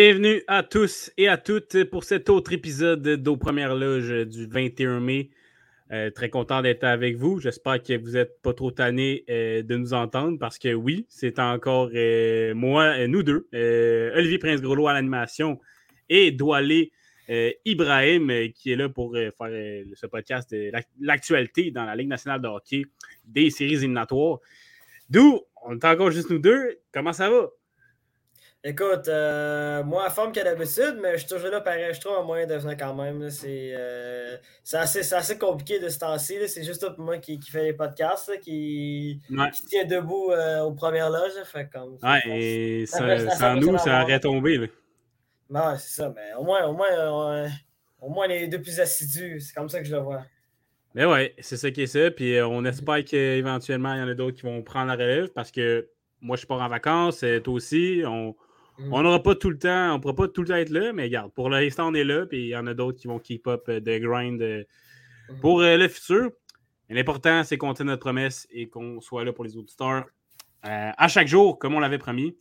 Bienvenue à tous et à toutes pour cet autre épisode d'Aux Premières Loges du 21 mai. Euh, très content d'être avec vous. J'espère que vous n'êtes pas trop tannés euh, de nous entendre parce que oui, c'est encore euh, moi, nous deux, Olivier Prince-Grelot à l'animation et Doualé Ibrahim qui est là pour faire ce podcast de l'actualité dans la Ligue nationale de hockey des séries éliminatoires. D'où, on est encore juste nous deux. Comment ça va? Écoute, euh, moi, à forme qu'à d'habitude, mais je suis toujours là pareil. Je trouve un moyen de venir quand même. Euh, c'est assez, assez, compliqué de ce temps-ci. C'est juste pour moi qui, qui fait les podcasts, qui, qui, tient debout euh, aux premières loges. Fait comme, ouais, et sans nous, ça aurait tombé. Là. c'est ça. Mais au moins, au moins, au moins, les deux plus assidus. C'est comme ça que je le vois. Mais ouais, c'est ça qui est ça. Puis on espère qu'éventuellement, il y en a d'autres qui vont prendre la relève parce que moi, je pars en vacances, toi aussi. On. On n'aura pas tout le temps, on ne pourra pas tout le temps être là, mais regarde, pour l'instant, on est là, puis il y en a d'autres qui vont keep up euh, de grind euh, mm. pour euh, le futur. L'important, c'est qu'on tienne notre promesse et qu'on soit là pour les auditeurs à chaque jour, comme on l'avait promis.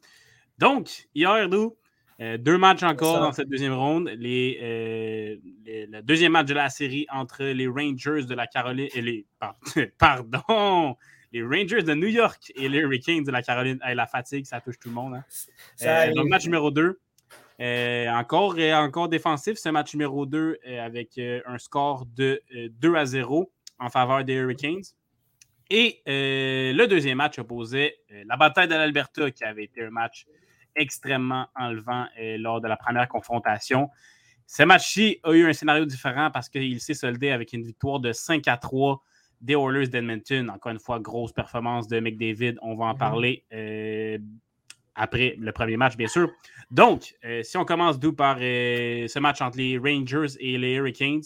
Donc, hier, nous, deux matchs encore dans cette deuxième ronde. Les, le deuxième match de la série entre les Rangers de la Caroline et les. Pardon! les Rangers de New York et les Hurricanes de la Caroline. la fatigue, ça touche tout le monde. Hein. Euh, donc, match numéro 2. Euh, encore, euh, encore défensif, ce match numéro 2 avec un score de 2 à 0 en faveur des Hurricanes. Et le deuxième match opposait la bataille de l'Alberta, qui avait été un match extrêmement enlevant lors de la première confrontation. Ce match-ci a eu un scénario différent parce qu'il s'est soldé avec une victoire de 5 à 3 des Oilers d'Edmonton. Encore une fois, grosse performance de McDavid. On va en mhm. parler euh, après le premier match, bien sûr. Donc, euh, si on commence d'où par euh, ce match entre les Rangers et les Hurricanes,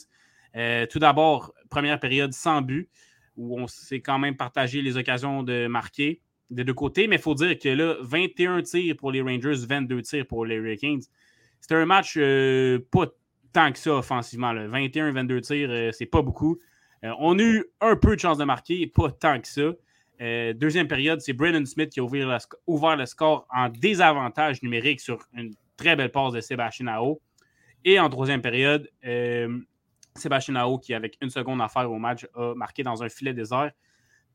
tout d'abord, première période sans but, où on s'est quand même partagé les occasions de marquer des deux côtés. Mais il faut dire que là, 21 tirs pour les Rangers, 22 tirs pour les Hurricanes. C'était un match pas tant que ça offensivement. 21-22 tirs, c'est pas beaucoup. Euh, on a eu un peu de chance de marquer, pas tant que ça. Euh, deuxième période, c'est Brennan Smith qui a ouvert le, score en désavantage numérique sur une très belle passe de Sébastien Ao. Et en troisième période, euh, Sébastien Ao, qui avec une seconde à faire au match, a marqué dans un filet désert.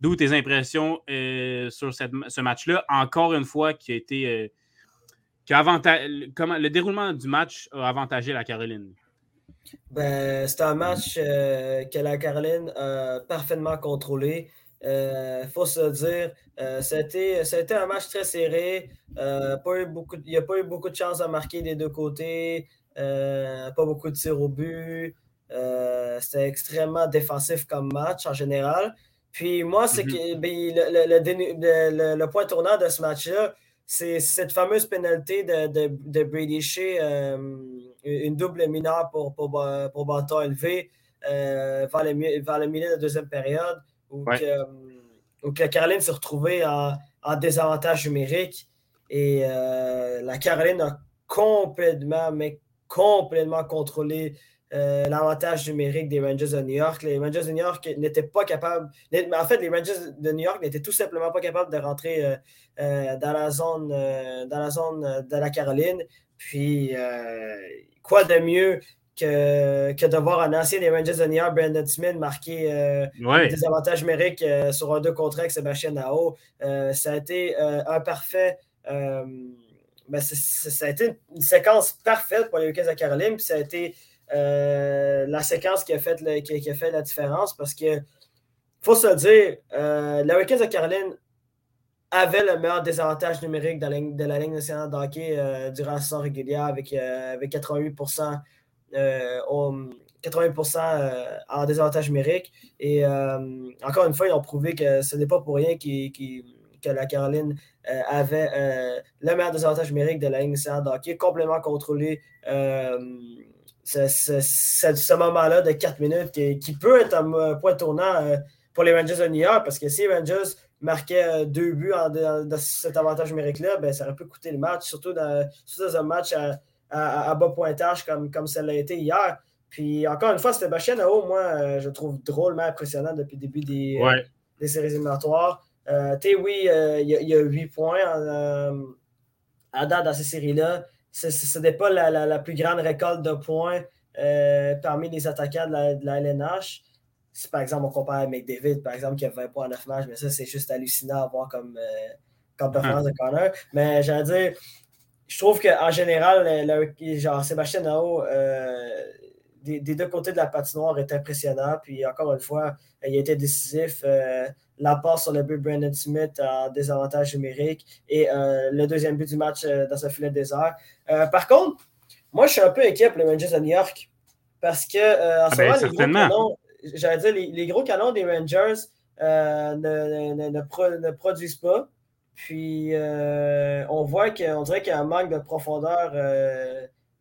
D'où tes impressions sur ce match-là, encore une fois, qui a été. comment, le déroulement du match a avantagé la Caroline? Ben, c'est un match euh, que la Caroline a parfaitement contrôlé. Il euh, faut se dire, euh, ça, a été, un match très serré. pas beaucoup, il n'y a pas eu beaucoup de chances à marquer des deux côtés. pas beaucoup de tirs au but. C'était extrêmement défensif comme match en général. Puis moi, c'est mm-hmm. que ben, le, point tournant de ce match-là, c'est cette fameuse pénalité de, de, Brady Shea une double mineure pour, pour, pour bâton élevé euh, vers, le, vers, le, milieu de la deuxième période où, que, Caroline s'est retrouvée en, en, désavantage numérique et euh, la Caroline a complètement, mais complètement contrôlé euh, l'avantage numérique des Rangers de New York. Les Rangers de New York n'étaient pas capables. En fait, les Rangers de New York n'étaient tout simplement pas capables de rentrer dans, la zone, dans la zone de la Caroline. Puis, quoi de mieux que, que de voir un ancien des Rangers de New York, Brandon Smith, marquer euh, des avantages numériques euh, sur un deux contre avec Sébastien Nao. Euh, ça a été un parfait. Ben, ça a été une séquence parfaite pour les Hurricanes de Caroline. Puis ça a été la séquence qui a, fait qui, a fait la différence parce que faut se dire, les Hurricanes de Caroline avait le meilleur désavantage numérique de la, de la de hockey euh, durant la saison régulière avec, euh, avec 88%, 80 euh, en désavantage numérique. Et encore une fois, ils ont prouvé que ce n'est pas pour rien que la Caroline avait le meilleur désavantage numérique de la Ligue nationale de complètement contrôlé. ce, ce, moment-là de 4 minutes qui, peut être un point tournant pour les Rangers de New York parce que si les Rangers marquait euh, deux buts en, dans, cet avantage numérique-là, ben, ça aurait pu coûter le match, surtout dans, un match à, bas pointage comme, comme ça l'a été hier. Puis encore une fois, Sébastien Nao, moi, euh, je trouve drôlement impressionnant depuis le début des, des séries éliminatoires. Euh, oui, il y, a 8 points en, à date dans ces séries-là. ce n'est pas la, plus grande récolte de points parmi les attaquants de la, LNH. Si par exemple on compare avec McDavid, par exemple, qui a 20 points en 9 matchs, mais ça, c'est juste hallucinant à voir comme, comme performance de corner. Mais j'allais dire, je trouve qu'en général, genre Sébastien Nao, des, deux côtés de la patinoire est impressionnant. Puis encore une fois, il a été décisif. Euh, la passe sur le but Brandon Smith en désavantage numérique et euh, le deuxième but du match euh, dans ce filet désert. par contre, moi, je suis un peu inquiet pour les Rangers de New York parce que en ce ah, ben, moment, j'allais dire, les, gros canons des Rangers ne, ne, produisent pas. Puis on voit qu'on dirait qu'il y a un manque de profondeur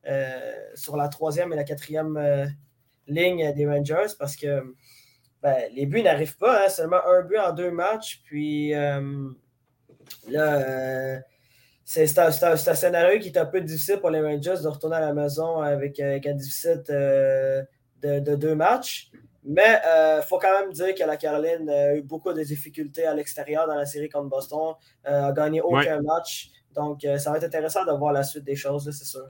euh, sur la troisième et la quatrième euh, ligne des Rangers parce que ben, les buts n'arrivent pas, hein, seulement un but en deux matchs. Puis euh, là, c'est un, scénario qui est un peu difficile pour les Rangers de retourner à la maison avec, un déficit de, deux matchs. Mais il faut quand même dire que la Caroline a eu beaucoup de difficultés à l'extérieur dans la série contre Boston, a gagné aucun match. Donc, ça va être intéressant de voir la suite des choses, c'est sûr.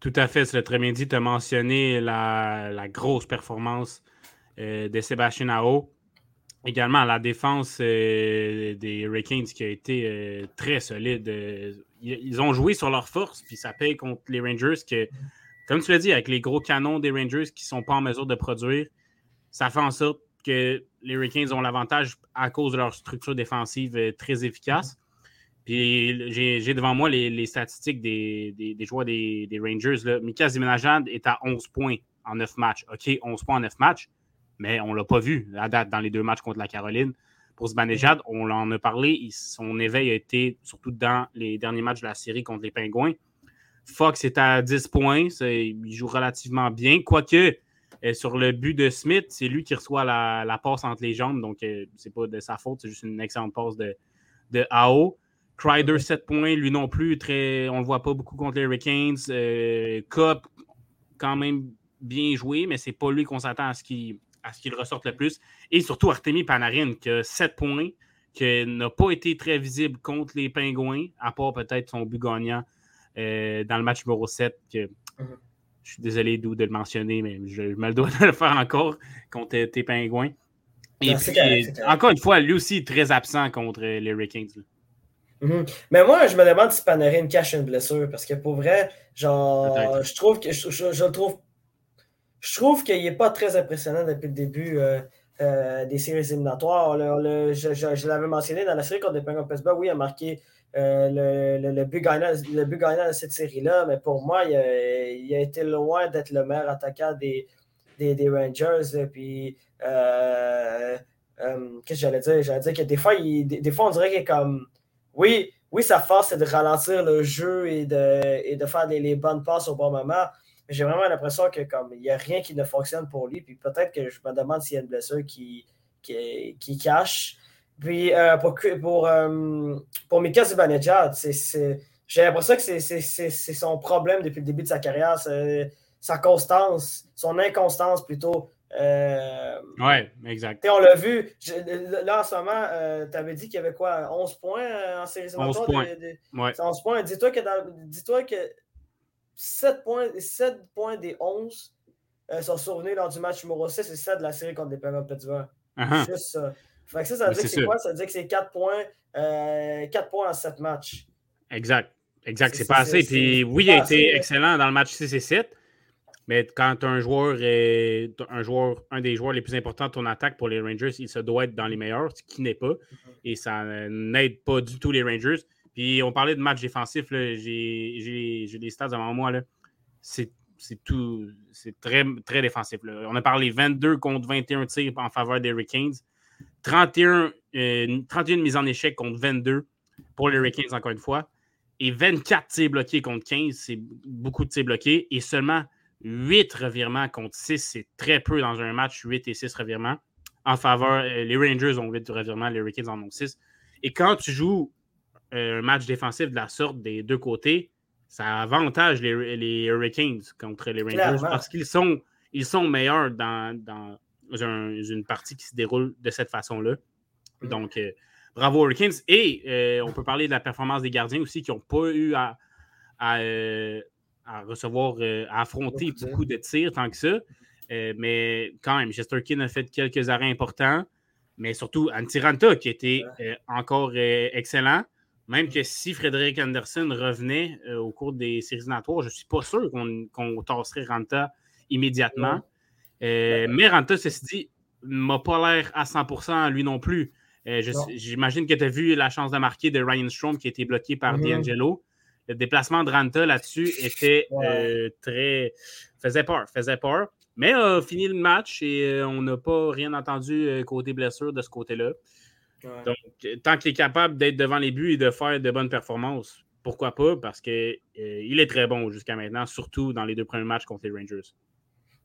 Tout à fait, c'est très bien dit. Tu as mentionné la, grosse performance euh, de Sébastien Ao. Également, la défense euh, des Hurricanes qui a été euh, très solide. ils ont joué sur leur force, puis ça paye contre les Rangers que, comme tu l'as dit, avec les gros canons des Rangers qui ne sont pas en mesure de produire, ça fait en sorte que les Hurricanes ont l'avantage à cause de leur structure défensive très efficace. Puis j'ai devant moi les, statistiques des, joueurs des, Rangers. Là. Mika Zimenajad est à 11 points en 9 matchs. OK, 11 points en 9 matchs, mais on ne l'a pas vu à date dans les deux matchs contre la Caroline. Pour Zibanejad, on en a parlé. son éveil a été surtout dans les derniers matchs de la série contre les Pingouins. Fox est à 10 points. Il joue relativement bien. Quoique, euh, sur le but de Smith, c'est lui qui reçoit la, passe entre les jambes. Donc, euh, c'est pas de sa faute. C'est juste une excellente passe de, de AO. Crider, 7 points, lui non plus, très, on ne le voit pas beaucoup contre les Hurricanes. Euh, Cup, quand même bien joué, mais c'est pas lui qu'on s'attend à ce qu'il ressorte le plus. Et surtout Artemi Panarin, qui a 7 points, qui n'a pas été très visible contre les Pingouins, à part peut-être son but gagnant euh, dans le match numéro 7. Que, mhm. Je suis désolé de le mentionner, mais je, me le dois de le faire encore contre tes Pingouins. Et puis, encore une fois, lui aussi très absent contre les Hurricanes. Mhm. Mais moi, je me demande si Panarin cache une blessure parce que pour vrai, genre, je trouve que je, je, trouve je trouve qu'il n'est pas très impressionnant depuis le début euh, euh, des séries éliminatoires. je, l'avais mentionné dans la série contre les Penguins Pittsburgh, oui, il a marqué euh, le, le, but gagnant, le but gagnant de cette série-là, mais pour moi, il a, été loin d'être le meilleur attaquant des, des, Rangers. Puis, qu'est-ce que j'allais dire? J'allais dire que des fois, il, des fois on dirait qu'il est comme oui, oui, sa force, c'est de ralentir le jeu et de, de faire les, bonnes passes au bon moment. Mais j'ai vraiment l'impression que comme il n'y a rien qui ne fonctionne pour lui. Puis peut-être que je me demande s'il y a une blessure qui, qui, cache. Puis euh, pour, pour, euh, pour Mika Zibanejad, j'ai l'impression que c'est son problème depuis le début de sa carrière, sa constance, son inconstance plutôt. Euh, ouais, exact. On l'a vu. là, en ce moment, euh, tu avais dit qu'il y avait quoi 11 points euh, en série 11 points. 11 points. Dis-toi que, dis que 7, points, 7 points des 11 sont survenus lors du match numéro 6 et 7 de la série contre les Penguins Pittsburgh. Uh Juste ça. Fait que ça, ça veut dire que c'est quoi? Ça veut dire que c'est 4 points, 4 points en 7 matchs. Exact. Exact. C'est pas assez. Puis oui, il a été excellent dans le match 6 et 7. Mais quand un joueur est un joueur, un des joueurs les plus importants de ton attaque pour les Rangers, il se doit être dans les meilleurs, ce qui n'est pas. Mm-hmm. Et ça n'aide pas du tout les Rangers. Puis on parlait de match défensif, j'ai les stats devant moi. C'est tout. C'est très, très défensif. On a parlé 22 contre 21 tirs en faveur des Hurricanes. 31, 31 mises en échec contre 22 pour les Hurricanes, encore une fois. Et 24 tirs bloqués contre 15, c'est beaucoup de tirs bloqués. Et seulement 8 revirements contre 6, c'est très peu dans un match, 8 et 6 revirements. En faveur, euh, les Rangers ont 8 revirements, les Hurricanes en ont 6. Et quand tu joues euh, un match défensif de la sorte des deux côtés, ça avantage les, les Hurricanes contre les Rangers parce qu'ils sont, ils sont meilleurs dans, dans une partie qui se déroule de cette façon-là. Mm. Donc, euh, bravo Hurricanes. Et on peut parler de la performance des gardiens aussi qui n'ont pas eu à à, recevoir, à affronter beaucoup de tirs tant que ça. mais quand même, Chesterkin a fait quelques arrêts importants. Mais surtout, Antiranta qui était encore excellent. Même que si Frédéric Anderson revenait au cours des séries éliminatoires, je ne suis pas sûr qu'on tasserait Ranta immédiatement. Mais Ranta, ceci dit, m'a pas l'air à 100% lui non plus. Euh, j'imagine que tu as vu la chance de marquer de Ryan Strom qui a été bloqué par mm-hmm. D'Angelo. Le déplacement de Ranta là-dessus était euh, très. faisait peur, faisait peur. Mais a fini le match et euh, on n'a pas rien entendu côté blessure de ce côté-là. Donc, tant qu'il est capable d'être devant les buts et de faire de bonnes performances, pourquoi pas? Parce qu'il est très bon jusqu'à maintenant, surtout dans les deux premiers matchs contre les Rangers.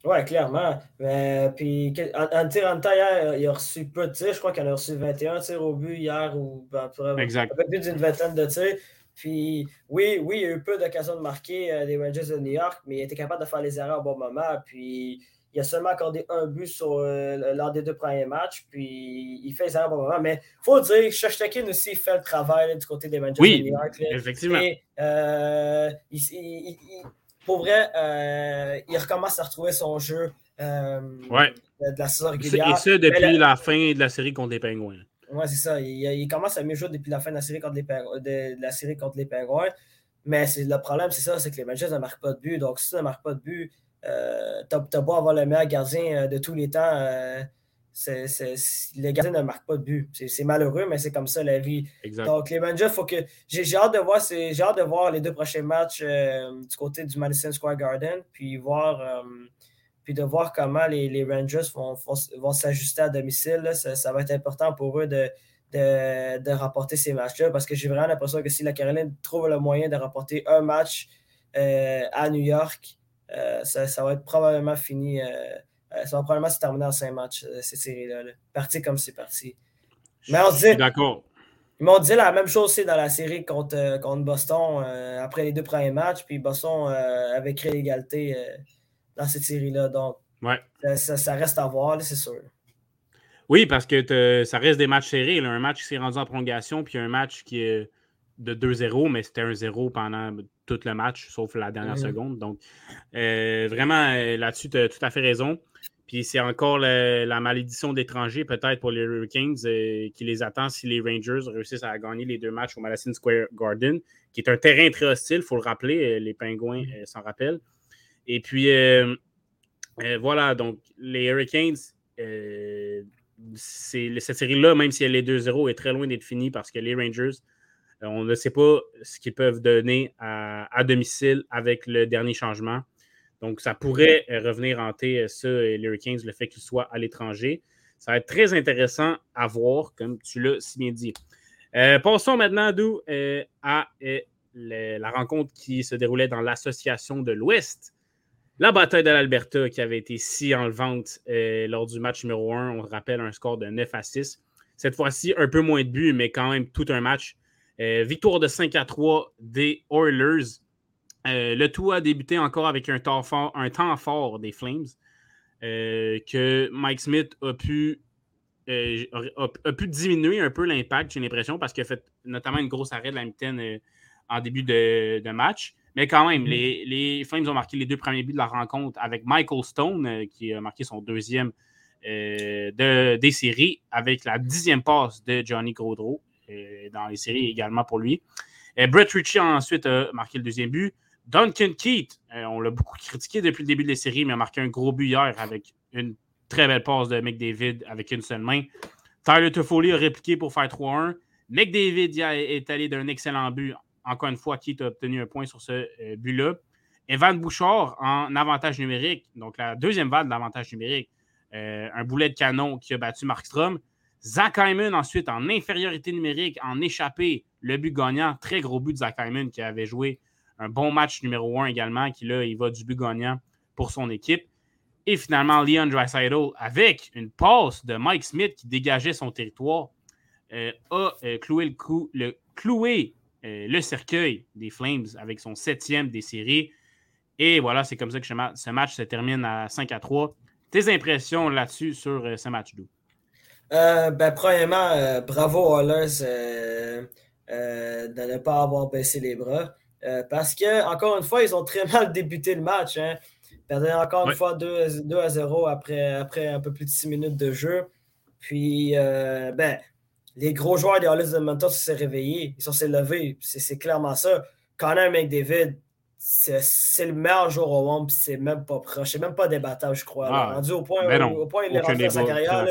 Oui, clairement. Mais, puis, en, tir en hier, il a reçu peu de tirs. Je crois qu'il en a reçu 21 tirs au but hier, ou ben, exact. un peu plus d'une vingtaine de tirs. Puis, oui, oui, il y a eu peu d'occasions de marquer euh, des Rangers de New York, mais il était capable de faire les erreurs au bon moment. Puis, il a seulement accordé un but sur, euh, lors des deux premiers matchs, puis il fait les erreurs au bon moment. Mais il faut dire, Shashtakin aussi fait le travail du côté des Rangers de New York. effectivement. Euh, il, pour vrai, euh, il recommence à retrouver son jeu euh, de la saison régulière. Et ça depuis la... fin de la série contre les Pingouins. Oui, c'est ça. Il, commence à mieux jouer depuis la fin de la série contre les, de, la série contre les Pingouins. Mais le problème, c'est ça, c'est que les Rangers ne marquent pas de but. Donc, si tu ne marques pas de but, euh, tu as beau avoir le meilleur gardien de tous les temps les gardiens ne marquent pas de but. C'est malheureux, mais c'est comme ça la vie. Donc, les Rangers, faut que. J'ai hâte de voir hâte de voir les deux prochains matchs euh, du côté du Madison Square Garden, puis voir euh, puis de voir comment les, Rangers vont, vont, s'ajuster à domicile. Ça, va être important pour eux de, de, remporter ces matchs-là, parce que j'ai vraiment l'impression que si la Caroline trouve le moyen de remporter un match euh, à New York, ça, ça, va être probablement fini ça va probablement se terminer en cinq matchs, euh, cette série-là. Parti comme c'est parti. Mais on dit. D'accord. Ils m'ont dit la même chose aussi dans la série contre, euh, contre Boston après les deux premiers matchs. Puis Boston avait créé l'égalité dans cette série-là. Donc, ouais. ça, reste à voir, c'est sûr. Oui, parce que ça reste des matchs serrés. Un match qui s'est rendu en prolongation, puis un match qui est de 2-0, mais c'était un 0 pendant tout le match, sauf la dernière seconde. Donc, vraiment, là-dessus, tu as tout à fait raison. Puis c'est encore la, malédiction d'étrangers, peut-être, pour les Hurricanes, euh, qui les attend si les Rangers réussissent à gagner les deux matchs au Madison Square Garden, qui est un terrain très hostile, il faut le rappeler. Euh, les Pingouins euh, s'en rappellent. Et puis, voilà, donc les Hurricanes, cette série-là, même si elle est 2-0, est très loin d'être finie parce que les Rangers, on ne sait pas ce qu'ils peuvent donner à domicile avec le dernier changement. Donc, ça pourrait euh, revenir hanter euh, ça, les Hurricanes, le fait qu'ils soient à l'étranger. Ça va être très intéressant à voir, comme tu l'as si bien dit. Euh, passons maintenant, à la rencontre qui se déroulait dans l'Association de l'Ouest. La bataille de l'Alberta qui avait été si enlevante lors du match numéro 1. On rappelle un score de 9 à 6. Cette fois-ci, un peu moins de buts, mais quand même tout un match. Victoire de 5 à 3 des Oilers. Euh, le tout a débuté encore avec un temps fort, des Flames euh, que Mike Smith a pu, euh, a, pu diminuer un peu l'impact, j'ai l'impression, parce qu'il a fait notamment une grosse arrêt de la mitaine en début de, match. Mais quand même, mm-hmm. les, Flames ont marqué les deux premiers buts de la rencontre avec Michael Stone, qui a marqué son deuxième de, des séries, avec la dixième passe de Johnny Gaudreau dans les séries également pour lui. Brett Ritchie a ensuite marqué le deuxième but. Duncan Keith, euh, on l'a beaucoup critiqué depuis le début de la série, mais a marqué un gros but hier avec une très belle passe de McDavid avec une seule main. Tyler Toffoli a répliqué pour faire 3-1. McDavid est allé d'un excellent but. Encore une fois, Keith a obtenu un point sur ce euh, but-là. Evan Bouchard en avantage numérique, donc la deuxième vague d'avantage numérique. Euh, un boulet de canon qui a battu Markstrom. Zach Hyman ensuite en infériorité numérique, en échappé, le but gagnant. Très gros but de Zach Hyman qui avait joué un bon match numéro un également, qui là, il va du but gagnant pour son équipe. Et finalement, Leon Dreisaitl, avec une passe de Mike Smith qui dégageait son territoire, euh, a euh, cloué, le, le, cloué euh, le cercueil des Flames avec son septième des séries. Et voilà, c'est comme ça que ce match se termine à 5 à 3. Tes impressions là-dessus sur ce match d'où? ben, premièrement, bravo Hollers de ne pas avoir baissé les bras. parce que, encore une fois, ils ont très mal débuté le match. Hein. Perdaient encore une fois 2, 2, à 0 après, après un peu plus de 6 minutes de jeu. Puis, ben, les gros joueurs des Hollis de Edmonton se sont réveillés, ils sont s'est levés. C'est clairement ça. Connor McDavid, c'est le meilleur joueur au monde, c'est même pas proche. C'est même pas débattable, je crois. Ah, rendu au point, au, point où il est rentré dans sa carrière.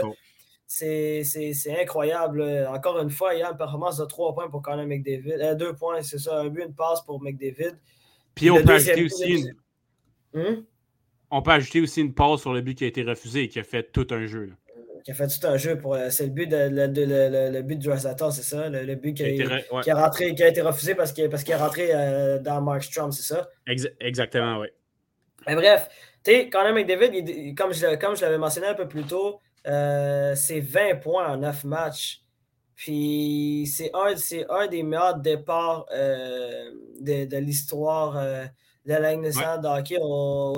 C'est incroyable. Encore une fois, il y a une performance de 3 points pour Connor McDavid. 2 euh, points, c'est ça. Un but, une passe pour McDavid. Puis on peut ajouter aussi une... Hmm? On peut ajouter aussi une passe sur le but qui a été refusé et qui a fait tout un jeu. Là qui a fait tout un jeu pour. Euh, c'est le but de, le, but de c'est ça? Le, but qui a, rentré, qui a été refusé parce qu'il parce est rentré euh, dans Mark Strom, c'est ça? exactement, oui. Mais bref, tu sais, Connor McDavid, comme je, comme je l'avais mentionné un peu plus tôt, euh, c'est 20 points en 9 matchs. Puis c'est un, un des meilleurs départs de, de l'histoire de la Ligue de hockey au,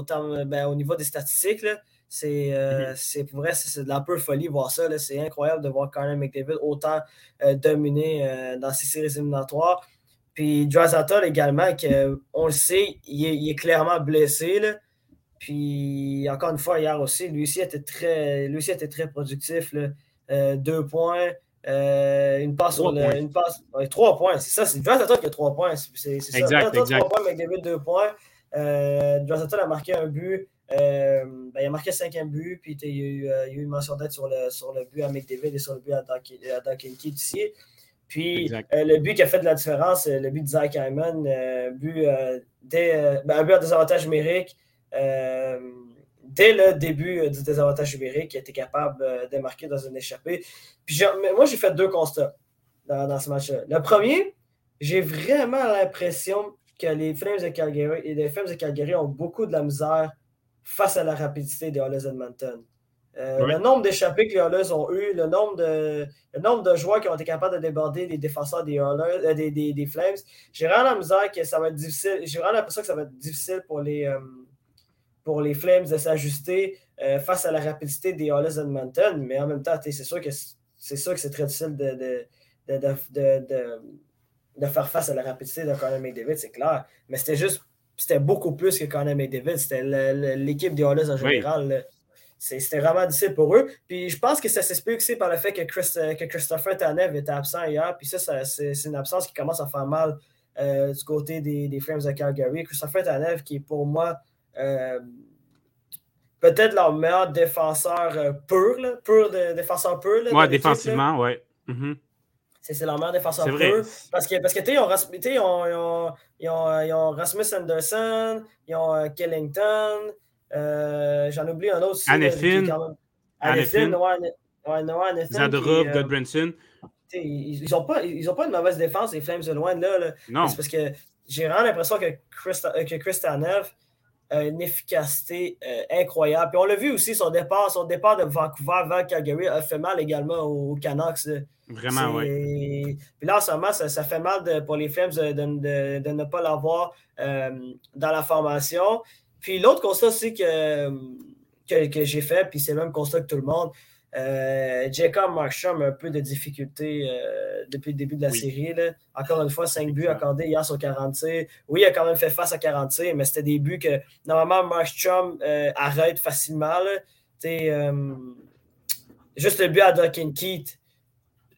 ben, au, niveau des statistiques. Là. Euh, mhm. C'est pour vrai, c'est de la peu folie voir ça. C'est incroyable de voir Connor McDavid autant euh, dominer euh, dans ces séries éliminatoires. Puis Drazatol également, on le sait, il est, clairement blessé. Puis encore une fois, hier aussi, lui aussi était très, lui aussi était très productif. deux points. une passe sur le, une passe, trois points, c'est ça, c'est Drazatol qui a trois points. C'est ça. Exact, exact. Trois points, McDavid deux points. Euh, a marqué un but. Euh, ben, il a marqué cinquième but, puis il y, a eu, euh, il y a eu une mention d'aide sur le, sur le but à McDavid et sur le but à Duncan Keith ici. Puis euh, le but qui a fait de la différence, le but de Zach Hyman, but, ben, un but à désavantage numérique dès le début du désavantage numérique, il été capable de marquer dans une échappée. Puis moi, j'ai fait deux constats dans, dans ce match-là. Le premier, j'ai vraiment l'impression que les Flames de Calgary et les Flames de Calgary ont beaucoup de la misère face à la rapidité des Oilers Edmonton. Euh, le nombre d'échappées que les Oilers ont eu, le nombre, de, le nombre de joueurs qui ont été capables de déborder les défenseurs des, euh, des, des, des, Flames, j'ai vraiment la misère que ça va être difficile. J'ai vraiment l'impression que ça va être difficile pour les, euh, pour les Flames de s'ajuster face à la rapidité des Oilers Edmonton. Mais en même temps, c'est sûr que c'est sûr que c'est très difficile de, de, de, de, faire face à la rapidité de Conor McDavid, c'est clair. Mais c'était juste c'était beaucoup plus que Conor McDavid. C'était l'équipe des Oilers en général. C'était vraiment difficile pour eux. Puis je pense que ça s'explique aussi par le fait que, euh, que Christopher Tanev était absent hier. Puis ça, c'est une absence qui commence à faire mal euh, du côté des, des, Flames de Calgary. Christopher Tanev, qui est pour moi euh, peut-être leur meilleur défenseur pur, pur de, défenseur pur. Oui, défensivement, oui. Mm-hmm. C'est leur meilleur défenseur pur. Parce que, parce que ils, ont, ils, ont, ils, ont, ils, ont, Rasmus Anderson, ils ont uh, Kellington, euh, j'en oublie un autre aussi. Annefin. Annefin, ouais. Zadorov, Godbranson. Ils n'ont pas, ils ont pas une mauvaise défense, les Flames de loin de là. là. Non. C'est parce que j'ai vraiment l'impression que Chris, que Chris Tanev, une efficacité euh, incroyable. Puis on l'a vu aussi, son départ, son départ de Vancouver vers Calgary a fait mal également aux Canucks. Vraiment, oui. Puis là, en ce moment, ça, fait mal pour les Flames de, ne pas l'avoir euh, dans la formation. Puis l'autre constat aussi que, que, j'ai fait, puis c'est le même constat que tout le monde, euh, Jacob Markstrom a un peu de difficulté euh, depuis le début de la série. Encore une fois, 5 buts accordés hier sur 40 Oui, il a quand même fait face à 40 mais c'était des buts que normalement Markstrom arrête facilement. juste le but à Duncan Keith,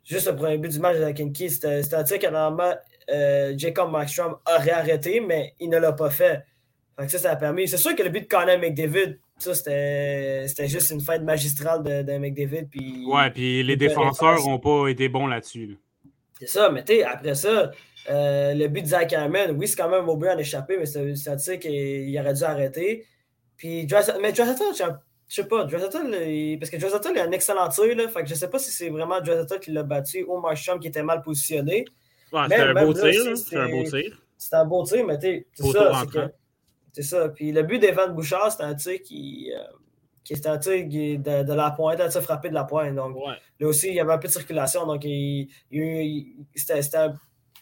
juste le premier but du match de Kinky, c'était un tir que normalement euh, Jacob Markstrom aurait arrêté, mais il ne l'a pas fait. ça, ça a permis. C'est sûr que le but de Connor McDavid, ça, c'était juste une fête magistrale de, de McDavid. Puis, ouais, puis les défenseurs n'ont pas été bons là-dessus. C'est ça, mais tu après ça, euh, le but de Zach Harmon, oui, c'est quand même au but en échappé, mais c'est un tir qu'il aurait dû arrêter. Puis, mais Jonathan, je sais pas, Drazatol, parce que Drazatol est un excellent tir, là, fait que je sais pas si c'est vraiment Drazatol qui l'a battu ou Marshall qui était mal positionné. Ouais, c'était un, beau tir, c'était un beau tir. C'était un beau tir, mais c'est ça. C'est ça. Puis le but d'Evan Bouchard, c'était un tir qui, euh, qui un tir de, de, la pointe, un tir frappé de la pointe. Donc là aussi, il y avait un peu de circulation, donc il,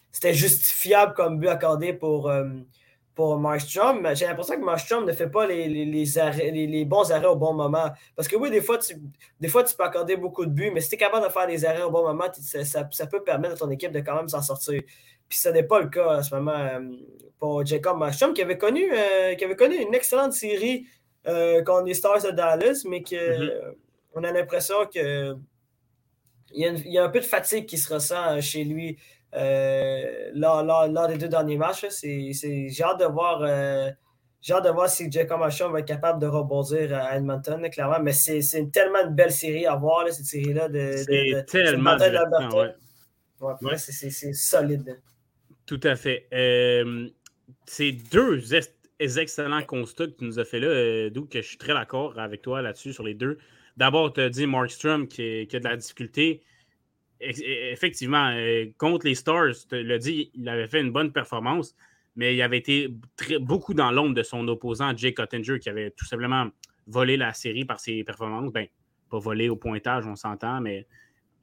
c'était justifiable comme but accordé pour, euh, pour Markstrom, j'ai l'impression que Markstrom ne fait pas les, les, bons arrêts au bon moment. Parce que oui, des fois, tu, des fois, tu peux accorder beaucoup de buts, mais si tu es capable de faire des arrêts au bon moment, ça, peut permettre à ton équipe de quand même s'en sortir. Puis ce n'est pas le cas en ce moment euh, pour Jacob Markstrom, qui avait connu, euh, qui avait connu une excellente série euh, contre les Stars de Dallas, mais qu'on mm-hmm. a l'impression que il y, a un peu de fatigue qui se ressent chez lui. Euh, lors, des deux derniers matchs. J'ai hâte de voir. Euh, de voir si Jacob Machon va être capable de rebondir à Edmonton, clairement. Mais c'est tellement une belle série à voir, cette série-là. C'est tellement ouais. C'est solide. Tout à fait. Euh, c'est deux excellents constats que tu nous as fait là, d'où que je suis très d'accord avec toi là-dessus sur les deux. D'abord, tu as dit Markstrom qui, qui, a de la difficulté effectivement, euh, contre les Stars, tu l'as dit, il avait fait une bonne performance, mais il avait été beaucoup dans l'ombre de son opposant, Jake Cottinger, qui avait tout simplement volé la série par ses performances. Ben, pas volé au pointage, on s'entend, mais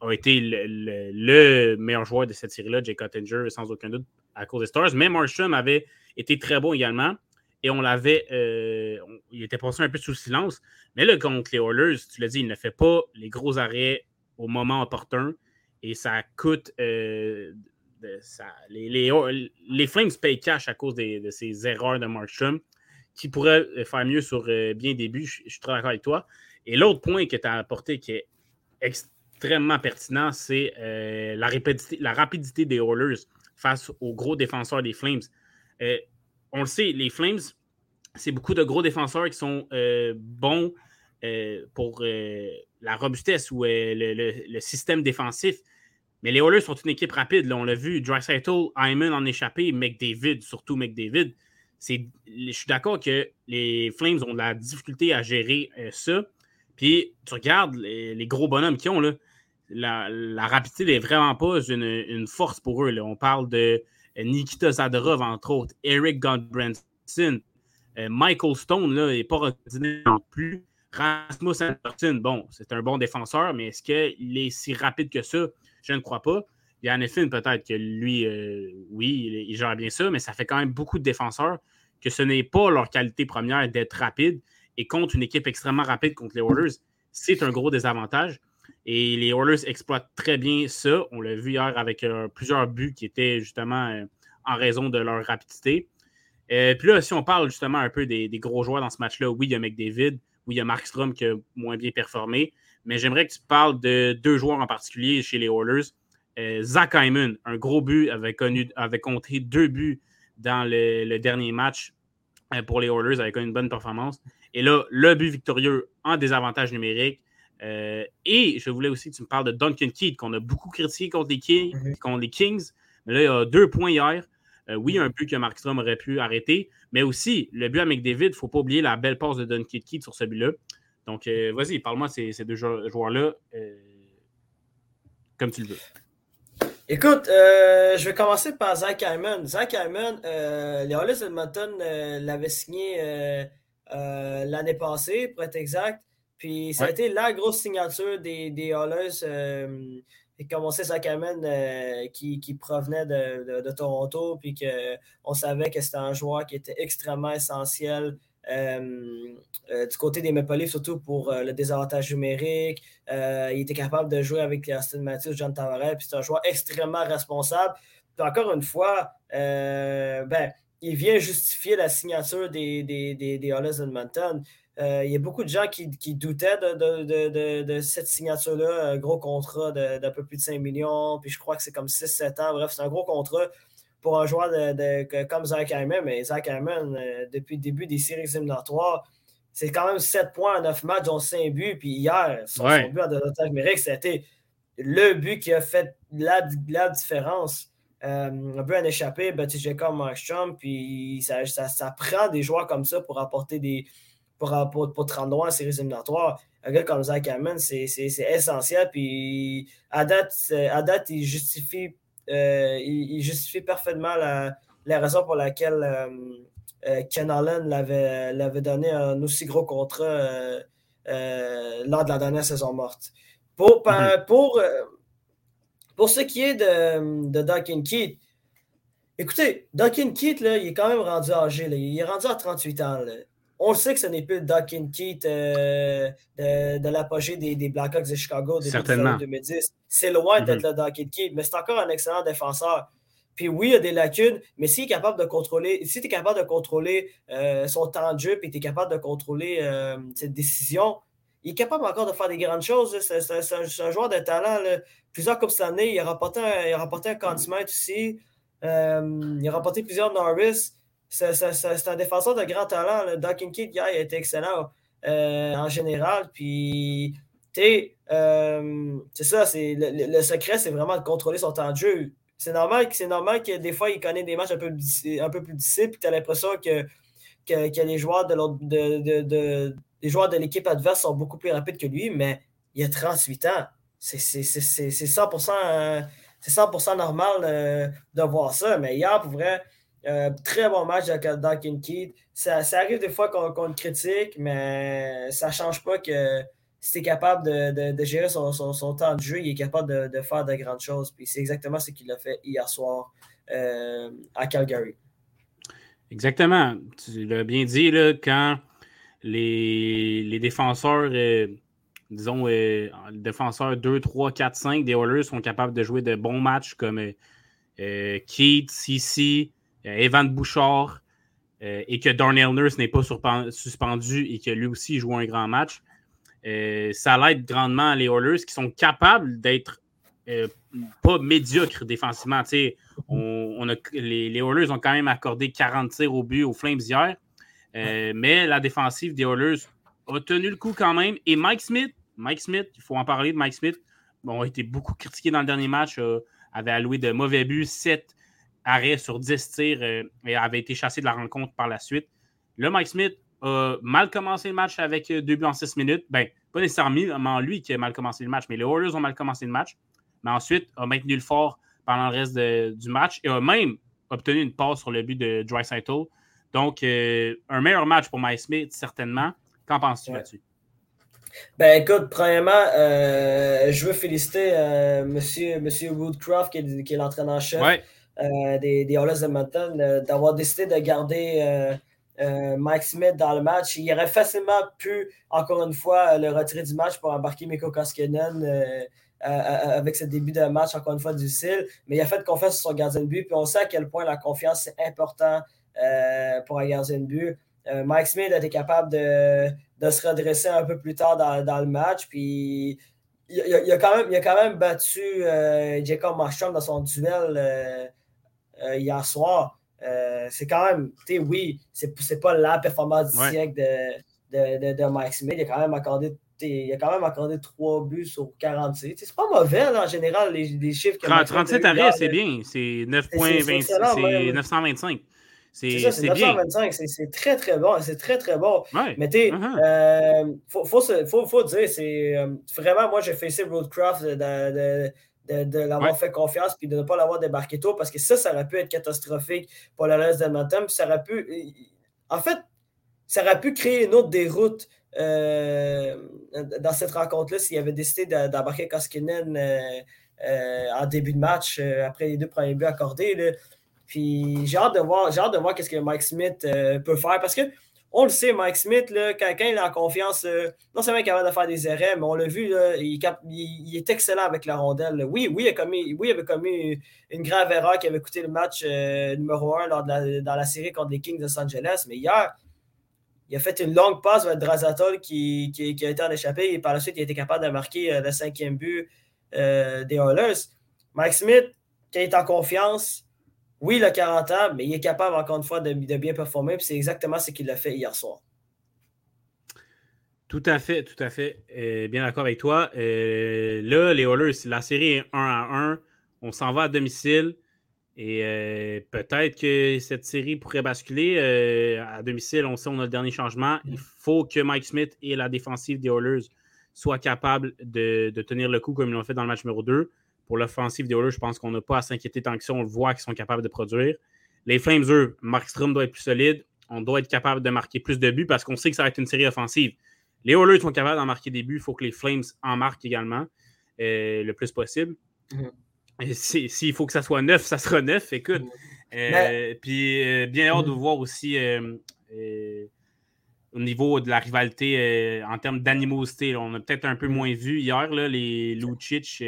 a été le, meilleur joueur de cette série-là, Jake Cottinger, sans aucun doute, à cause des Stars. Mais Marshall avait été très bon également. Et on l'avait. Euh, il était passé un peu sous silence. Mais là, contre les Oilers, tu l'as dit, il ne fait pas les gros arrêts au moment opportun et ça coûte. Euh, les, Flames payent cash à cause de ces erreurs de Markstrom qui pourrait faire mieux sur euh, bien début. Je, suis très d'accord avec toi. Et l'autre point que tu as apporté qui est extrêmement pertinent, c'est la, la rapidité des Oilers face aux gros défenseurs des Flames. On le sait, les Flames, c'est beaucoup de gros défenseurs qui sont bons pour la robustesse ou le, système défensif. Mais les Oilers sont une équipe rapide. Là, on l'a vu, Dreisaitl, Hyman en échappé, McDavid, surtout McDavid. Je suis d'accord que les Flames ont de la difficulté à gérer euh, ça. Puis tu regardes les, gros bonhommes qu'ils ont, la, rapidité n'est vraiment pas une, force pour eux. On parle de euh, Nikita Zadorov, entre autres, Eric Godbranson, euh, Michael Stone n'est pas ordinaire non plus. Rasmus Anderson, bon, c'est un bon défenseur, mais est-ce qu'il est si rapide que ça? Je ne crois pas. Il y peut-être que lui, euh, oui, il, gère bien ça, mais ça fait quand même beaucoup de défenseurs que ce n'est pas leur qualité première d'être rapide. Et contre une équipe extrêmement rapide contre les Oilers, c'est un gros désavantage. Et les Oilers exploitent très bien ça. On l'a vu hier avec euh, plusieurs buts qui étaient justement euh, en raison de leur rapidité. puis là, si on parle justement un peu des, gros joueurs dans ce match-là, oui, il y a McDavid, oui, il y a Markstrom qui a moins bien performé, mais j'aimerais que tu parles de deux joueurs en particulier chez les Oilers. Euh, Zach Hyman, un gros but, avait, connu, avait compté deux buts dans le, dernier match euh, pour les Oilers, avec une bonne performance. Et là, le but victorieux en désavantage numérique. Euh, et je voulais aussi que tu me parles de Duncan Keith, qu'on a beaucoup critiqué contre les, Kings, mhm. contre les Kings. Mais là, il y a deux points hier. oui, un but que Markstrom aurait pu arrêter, mais aussi le but avec David, il ne faut pas oublier la belle passe de Duncan Keith sur ce but-là. Donc, euh, vas-y, parle-moi de ces, deux joueurs-là euh, comme tu le veux. Écoute, euh, je vais commencer par Zach Hyman. Zach Hyman, les Hollis Edmonton l'avaient signé l'année passée, pour être exact. Puis ça a été la grosse signature des, des et comme on sait, Zach Hyman qui, provenait de, de Toronto, puis qu'on savait que c'était un joueur qui était extrêmement essentiel euh, euh, du côté des Maple Leafs, surtout pour euh, le désavantage numérique. il était capable de jouer avec Austin Matthews, John Tavares, puis c'est un joueur extrêmement responsable. Puis encore une fois, ben, il vient justifier la signature des, des, des, des Edmonton. Il y a beaucoup de gens qui, doutaient de, cette signature-là, un gros contrat d'un peu plus de 5 millions, puis je crois que c'est comme 6-7 ans. Bref, c'est un gros contrat pour un joueur de, comme Zach Hyman, mais Zach Hyman, euh, depuis le début des séries éliminatoires, c'est quand même 7 points en 9 matchs, dont 5 buts. Puis hier, son, but en désavantage numérique, c'était le but qui a fait la, la différence. Euh, un peu en échappé, Jacob Markstrom, puis ça, ça, prend des joueurs comme ça pour apporter des. Pour, pour, pour rendre loin en séries éliminatoires. Un gars comme Zach Hyman, c'est essentiel. Puis à date, à date, il justifie euh, il, justifie parfaitement la, raison pour laquelle euh, euh, Ken Allen l'avait donné un aussi gros contrat lors de la dernière saison morte. Pour, mhm. pour, pour ce qui est de, de Duncan Keith, Écoutez, Duncan Keith, là, il est quand même rendu âgé. Là. Il est rendu à 38 ans. Là. On sait que ce n'est plus le Duncan Keith euh, de, de l'apogée des, des, Blackhawks de Chicago de 2010. C'est loin d'être mm-hmm. le Duncan Keith, mais c'est encore un excellent défenseur. Puis oui, il y a des lacunes, mais s'il est capable de contrôler, si tu es capable de contrôler euh, son temps de jeu et tu es capable de contrôler euh, ses décisions, il est capable encore de faire des grandes choses. C'est un, joueur de talent. Plusieurs Coupes cette année, il a remporté un, il a remporté un aussi. Euh, il a remporté plusieurs Norris. C'est un défenseur de grand talent. Le Duncan Kidd, il a été excellent en général. Puis, tu c'est ça, le, le secret, c'est vraiment de contrôler son temps de jeu c'est normal, normal que des fois, il connaît des matchs un peu, un peu plus difficiles, puis tu as l'impression que, que, les joueurs de, de, les joueurs de l'équipe adverse sont beaucoup plus rapides que lui, mais il a 38 ans. C'est 100%, 100 normal euh, de voir ça. Mais hier, pour vrai, euh, très bon match de Duncan Keith. Ça, ça, arrive des fois qu'on le critique, mais ça ne change pas que si tu capable de, gérer son, temps de jeu, il est capable de, faire de grandes choses. Puis c'est exactement ce qu'il a fait hier soir euh, à Calgary. Exactement. Tu l'as bien dit, là, quand les, défenseurs, euh, disons, euh, défenseurs 2, 3, 4, 5 des Oilers sont capables de jouer de bons matchs comme Keith, Cici, Evan Bouchard, et que Darnell Nurse n'est pas suspendu et que lui aussi joue un grand match euh, ça l'aide grandement les Oilers qui sont capables d'être euh, pas médiocres défensivement. Les, les, Oilers ont quand même accordé 40 tirs au but aux Flames hier, euh, mais la défensive des Oilers a tenu le coup quand même. Et Mike Smith, Mike Smith, il faut en parler de Mike Smith, bon, a été beaucoup critiqué dans le dernier match, avait alloué de mauvais buts, 7 arrêts sur 10 tirs et avait été chassé de la rencontre par la suite. Le Mike Smith a mal commencé le match avec euh, deux buts en six minutes. Ben, pas nécessairement lui qui a mal commencé le match, mais les Oilers ont mal commencé le match. Mais ensuite, a maintenu le fort pendant le reste du match et a même obtenu une passe sur le but de Dry Donc, euh, un meilleur match pour Mike Smith, certainement. Qu'en penses-tu là-dessus? Ben écoute, premièrement, euh, je veux féliciter monsieur, monsieur Woodcroft, qui est, l'entraîneur-chef des, des Oilers de Mountain, d'avoir décidé de garder euh, Mike Smith dans le match. Il aurait facilement pu, encore une fois, le retirer du match pour embarquer Mikko Koskinen euh, avec ce début de match, encore une fois, difficile. Mais il a fait confiance sur son gardien de but. Puis on sait à quel point la confiance, c'est important euh, pour un gardien de but. Mike Smith a été capable de, se redresser un peu plus tard dans, le match. Puis il, a, quand même, il a quand même battu Jacob Marchand dans son duel hier soir. Euh, c'est quand même, tu sais, oui, c'est pas la performance du siècle de, de, de, Mike Smith. Il a quand même accordé il a quand même accordé 3 buts sur 46. C'est pas mauvais en général, les, les chiffres. Que 37 arrêts, c'est bien. C'est 9,925. C'est ça, c'est 925. C'est très, très bon. C'est très, très bon. Mais tu sais, il uh-huh. euh, faut, faut, faut, faut, dire, c'est euh, vraiment, moi, j'ai fait Roadcraft de, de, de, l'avoir fait confiance puis de ne pas l'avoir débarqué tôt parce que ça, ça aurait pu être catastrophique pour le reste d'Edmonton. Ça aurait pu. En fait, ça aurait pu créer une autre déroute euh, dans cette rencontre-là s'il avait décidé d'embarquer Koskinen euh, euh, en début de match après les deux premiers buts accordés. Puis j'ai hâte de voir, j'ai hâte de voir qu'est-ce que Mike Smith peut faire parce que on le sait, Mike Smith, là, quand, il est en confiance, euh, non seulement il est capable de faire des erreurs, mais on l'a vu, il, est excellent avec la rondelle. Oui, oui, il, commis, oui, il avait commis une grave erreur qui avait coûté le match euh, numéro 1 lors de dans la série contre les Kings de Los Angeles. Mais hier, il a fait une longue passe vers Drazatol qui, qui, a été en échappé et par la suite, il a été capable de marquer euh, le cinquième but des Oilers. Mike Smith, qui est en confiance, oui, il a 40 ans, mais il est capable, encore une fois, de, bien performer. c'est exactement ce qu'il a fait hier soir. Tout à fait, tout à fait. Euh, bien d'accord avec toi. Euh, là, les Oilers, la série est 1 à 1. On s'en va à domicile. Et euh, peut-être que cette série pourrait basculer. à domicile, on sait, on a le dernier changement. Il faut que Mike Smith et la défensive des Oilers soient capables de, de tenir le coup comme ils l'ont fait dans le match numéro 2 pour l'offensive des Oilers, je pense qu'on n'a pas à s'inquiéter tant que ça. On le voit qu'ils sont capables de produire. Les Flames, eux, Markstrom doit être plus solide. On doit être capable de marquer plus de buts parce qu'on sait que ça va être une série offensive. Les Oilers sont capables d'en marquer des buts. Il faut que les Flames en marquent également euh, le plus possible. Mm-hmm. S'il faut que ça soit neuf, ça sera neuf. Écoute, Puis bien hâte de mm. voir aussi au niveau de la rivalité en termes d'animosité. On a peut-être un peu mm. moins vu hier là, les Lucic,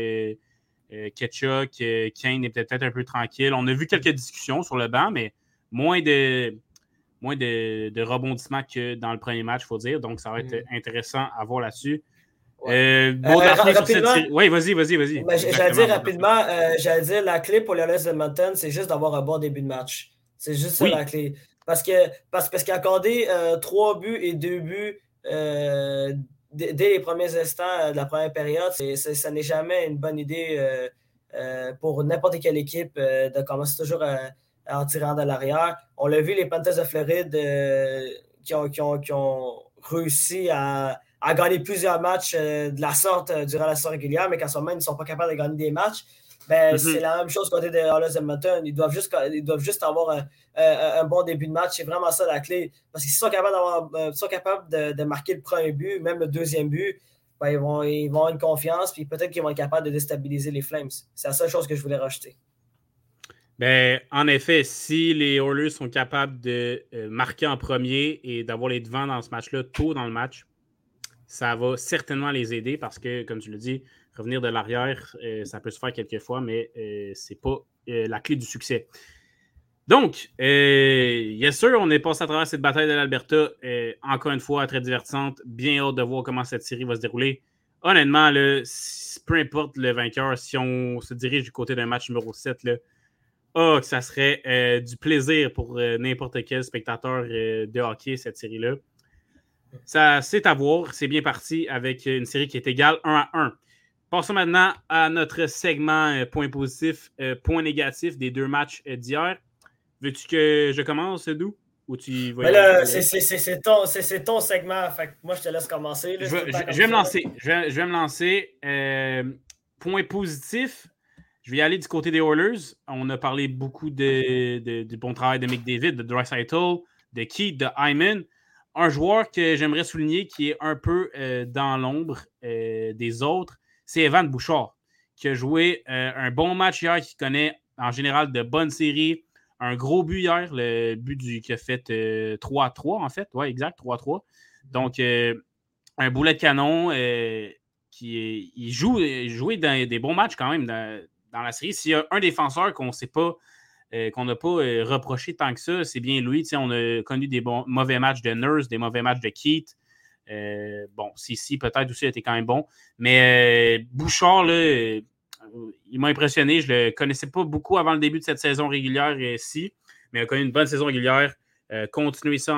Ketchuk, Kane étaient peut-être un peu tranquille. On a vu quelques discussions sur le banc, mais moins de moins de, rebondissements que dans le premier match, il faut dire. Donc, ça va être mm. intéressant à voir là-dessus. Euh, euh, oui, vas-y, vas-y, vas-y. Ben, j'allais dire rapidement, euh, j'allais dire la clé pour les de Mountain, c'est juste d'avoir un bon début de match. C'est juste ça la clé. Parce que parce, parce qu'accorder trois buts et deux buts dès les premiers instants de la première période, ça n'est jamais une bonne idée pour n'importe quelle équipe de commencer toujours en tirant de l'arrière. On l'a vu, les Panthers de Floride qui ont, qui ont réussi à à gagner plusieurs matchs euh, de la sorte euh, durant la saison régulière, mais qu'en ce moment, ils ne sont pas capables de gagner des matchs. Ben, mhm. C'est la même chose côté des Oilers Edmonton. Ils doivent juste, ils doivent juste avoir un, bon début de match. C'est vraiment ça la clé. Parce qu'ils sont capables, euh, sont capables de, marquer le premier but, même le deuxième but, ben, ils, vont, ils vont avoir une confiance, puis peut-être qu'ils vont être capables de déstabiliser les Flames. C'est la seule chose que je voulais rajouter. Ben, en effet, si les Oilers sont capables de marquer en premier et d'avoir les devants dans ce match-là tôt dans le match, ça va certainement les aider parce que, comme tu le dis, revenir de l'arrière, euh, ça peut se faire quelquefois, mais euh, ce n'est pas euh, la clé du succès. Donc, yes sûr, on est passé à travers cette bataille de l'Alberta. encore une fois, très divertissante. Bien hâte de voir comment cette série va se dérouler. Honnêtement, peu importe le vainqueur, si on se dirige du côté d'un match numéro 7, là, oh, ça serait du plaisir pour n'importe quel spectateur de hockey, cette série-là. Ça, c'est à voir. C'est bien parti avec une série qui est égale 1 à 1. Passons maintenant à notre segment euh, point positif, euh, point négatif des deux matchs euh, d'hier. Veux-tu que je commence, Dou? Ou tu c'est ton, ton, segment. moi, je te laisse commencer. je, vais me lancer. Je vais, me lancer. point positif, je vais y aller du côté des Oilers. On a parlé beaucoup de, du bon travail de McDavid, de Dreisaitl, de Keith, de Hyman un joueur que j'aimerais souligner qui est un peu euh, dans l'ombre euh, des autres, c'est Evan Bouchard, qui a joué euh, un bon match hier, qui connaît en général de bonnes séries. Un gros but hier, le but du, qui a fait 3-3 en fait. Oui, exact, 3-3. Donc, un boulet de canon qui il joue dans des bons matchs quand même dans la série. S'il y a un défenseur qu'on ne sait pas euh, qu'on n'a pas euh, reproché tant que ça, c'est bien lui. On a connu des mauvais matchs de Nurse, des mauvais matchs de Keith. Euh, bon, si peut-être aussi, a été quand même bon. Mais Bouchard, là, il m'a impressionné. Je ne le connaissais pas beaucoup avant le début de cette saison régulière ici, mais il a connu une bonne saison régulière. continuer ça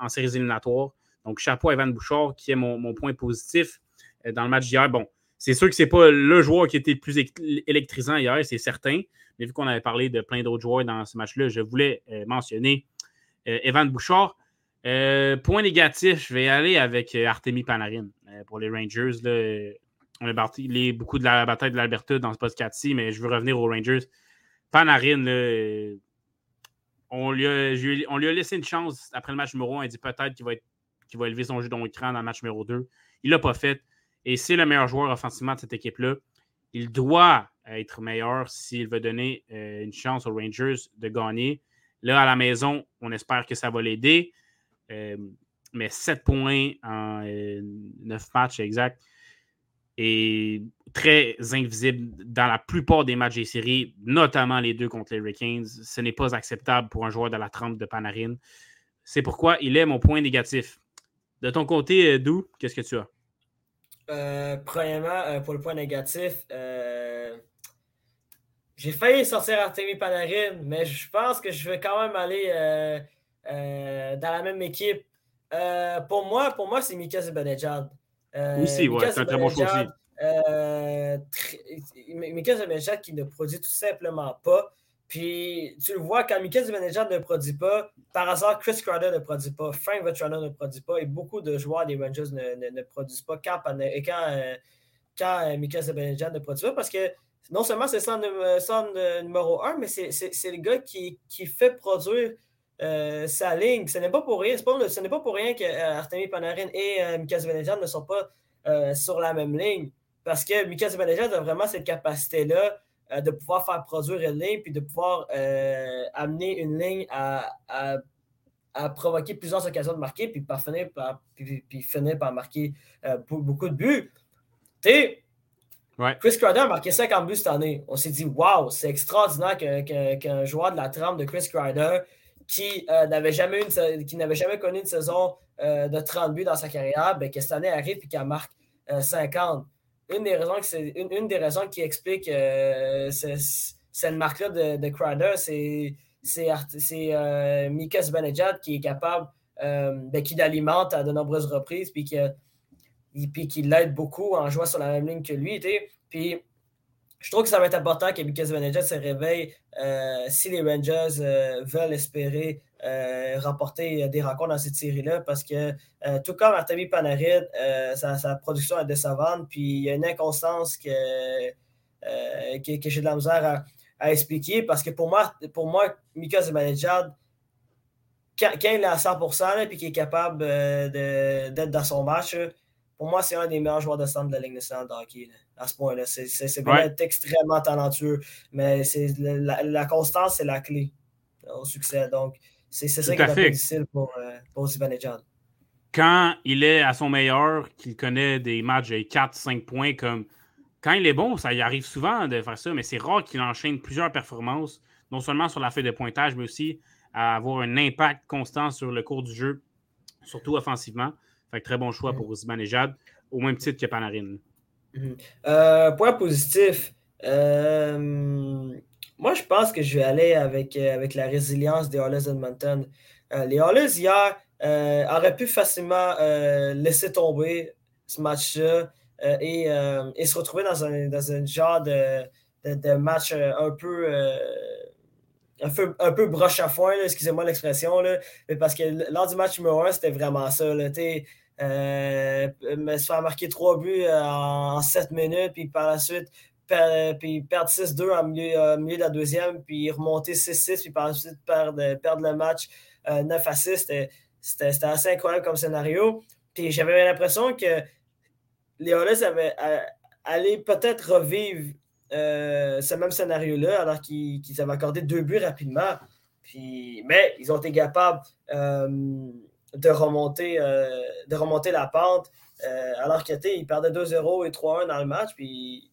en, séries éliminatoires. Donc, chapeau à Evan Bouchard, qui est mon, point positif dans le match d'hier. Bon, c'est sûr que ce n'est pas le joueur qui était le plus électrisant hier, c'est certain. Mais vu qu'on avait parlé de plein d'autres joueurs dans ce match-là, je voulais euh, mentionner euh, Evan Bouchard. Euh, point négatif, je vais aller avec Artemi Panarin pour les Rangers. on a beaucoup de la bataille de l'Alberta dans ce podcast-ci, mais je veux revenir aux Rangers. Panarin, on, lui a, on lui a laissé une chance après le match numéro 1. Il dit peut-être qu'il va, va élever son jeu dans l'écran dans le match numéro 2. Il ne l'a pas fait. Et c'est le meilleur joueur offensivement de cette équipe-là. Il doit être meilleur s'il veut donner euh, une chance aux Rangers de gagner. Là, à la maison, on espère que ça va l'aider. Euh, mais 7 points en 9 euh, matchs exact est très invisible dans la plupart des matchs des séries, notamment les deux contre les Hurricanes. Ce n'est pas acceptable pour un joueur de la trempe de Panarin. C'est pourquoi il est mon point négatif. De ton côté, Dou, qu'est-ce que tu as? Euh, premièrement, euh, pour le point négatif, euh, j'ai failli sortir Artemi Panarin, mais je pense que je vais quand même aller dans la même équipe. pour moi, pour moi c'est Mika Zibanejad. aussi, ouais, c'est un très bon choix aussi. Mika Zibanejad qui ne produit tout simplement pas. Puis tu le vois, quand Michael Zibanejad ne produit pas, par hasard, Chris Crowder ne produit pas, Frank Vetrano ne produit pas, et beaucoup de joueurs des Rangers ne, ne, produisent pas quand, et quand, euh, quand euh, ne produit pas, parce que non seulement c'est son, numéro un, mais c'est le gars qui, qui fait produire euh, sa ligne. Ce n'est pas pour rien, pas, ce n'est pas pour rien que Artemi Panarin et euh, Michael Zibanejad ne sont pas sur la même ligne, parce que Michael Zibanejad a vraiment cette capacité-là de pouvoir faire produire une ligne puis de pouvoir amener une ligne à, provoquer plusieurs occasions de marquer puis, par finir, par, puis, finir par marquer beaucoup de buts. Tu Chris Kreider a marqué 50 buts cette année. On s'est dit, waouh, c'est extraordinaire qu'un joueur de la trame de Chris Kreider qui euh, n'avait jamais, jamais connu une saison euh, de 30 buts dans sa carrière, ben, que cette année arrive et qu'il marque 50. Euh, une des raisons, une, une, des raisons qui explique cette marque-là de, de Kreider, c'est c'est Mika Zibanejad qui est capable, ben, qui l'alimente à de nombreuses reprises, puis qui puis qui l'aide beaucoup en jouant sur la même ligne que lui. Puis je trouve que ça va être important que Mika Zibanejad se réveille euh, si les Rangers euh, veulent espérer euh, remporter des rencontres dans cette série-là, parce que tout comme Artemi Panarin, sa, production est décevante, puis il y a une inconstance que, que, j'ai de la misère à, expliquer, parce que pour moi, pour moi Zibanejad, quand, il est à 100% et qu'il est capable d'être dans son match, pour moi, c'est un des meilleurs joueurs de centre de la Ligue nationale de hockey à ce point-là. C'est vraiment extrêmement talentueux, mais la, la, constance, c'est la clé au succès. Donc, c'est ça qui est difficile pour, euh, pour Quand il est à son meilleur, qu'il connaît des matchs de 4-5 points, comme quand il est bon, ça y arrive souvent de faire ça, mais c'est rare qu'il enchaîne plusieurs performances, non seulement sur la feuille de pointage, mais aussi à avoir un impact constant sur le cours du jeu, surtout offensivement. Fait que très bon choix pour Zibanejad, au même titre que Panarin. Mhm. Euh, point positif. Euh, moi, je pense que je vais aller avec, euh, avec la résilience des Oilers Edmonton. les Oilers, hier, auraient pu facilement laisser tomber ce match-là et, se retrouver dans un, dans genre de, de, match un peu un peu, un peu broche à foin, excusez-moi l'expression, parce que lors du match numéro 1, c'était vraiment ça. Là, euh, me se faire marquer trois buts euh, en, sept minutes, puis par la suite, puis perdre 6-2 en milieu, milieu, de la deuxième, puis remonter 6-6, puis par la suite perdre, perdre le match 9 euh, à 6. C'était assez incroyable comme scénario. Puis j'avais l'impression que les Oilers avaient peut-être revivre ce même scénario-là, alors qu'ils avaient accordé deux buts rapidement. Puis, mais ils ont été capables de remonter, euh, de remonter la pente. Euh, alors qu'il perdait 2-0 et 3-1 dans le match. Puis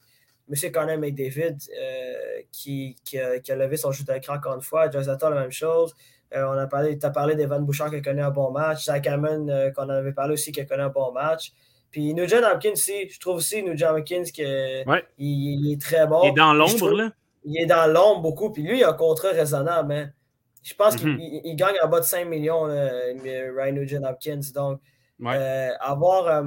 M. Connor McDavid, euh, qui, qui, a, levé son jeu d'écran encore une fois. Josata, la même chose. on a parlé, tu as parlé d'Evan Bouchard qui a connu un bon match. Zach Hammond, qu'on en avait parlé aussi, qui a connu un bon match. Puis Nugent Hopkins aussi, je trouve aussi Nugent Hopkins qu'il il, est très bon. Il est dans l'ombre, là. Il est dans l'ombre beaucoup. Puis lui, il a un contrat raisonnable. Hein. Je pense qu'il mhm. gagne en bas de 5 millions, Ryan Nugent Hopkins. Donc, euh, avoir. Euh,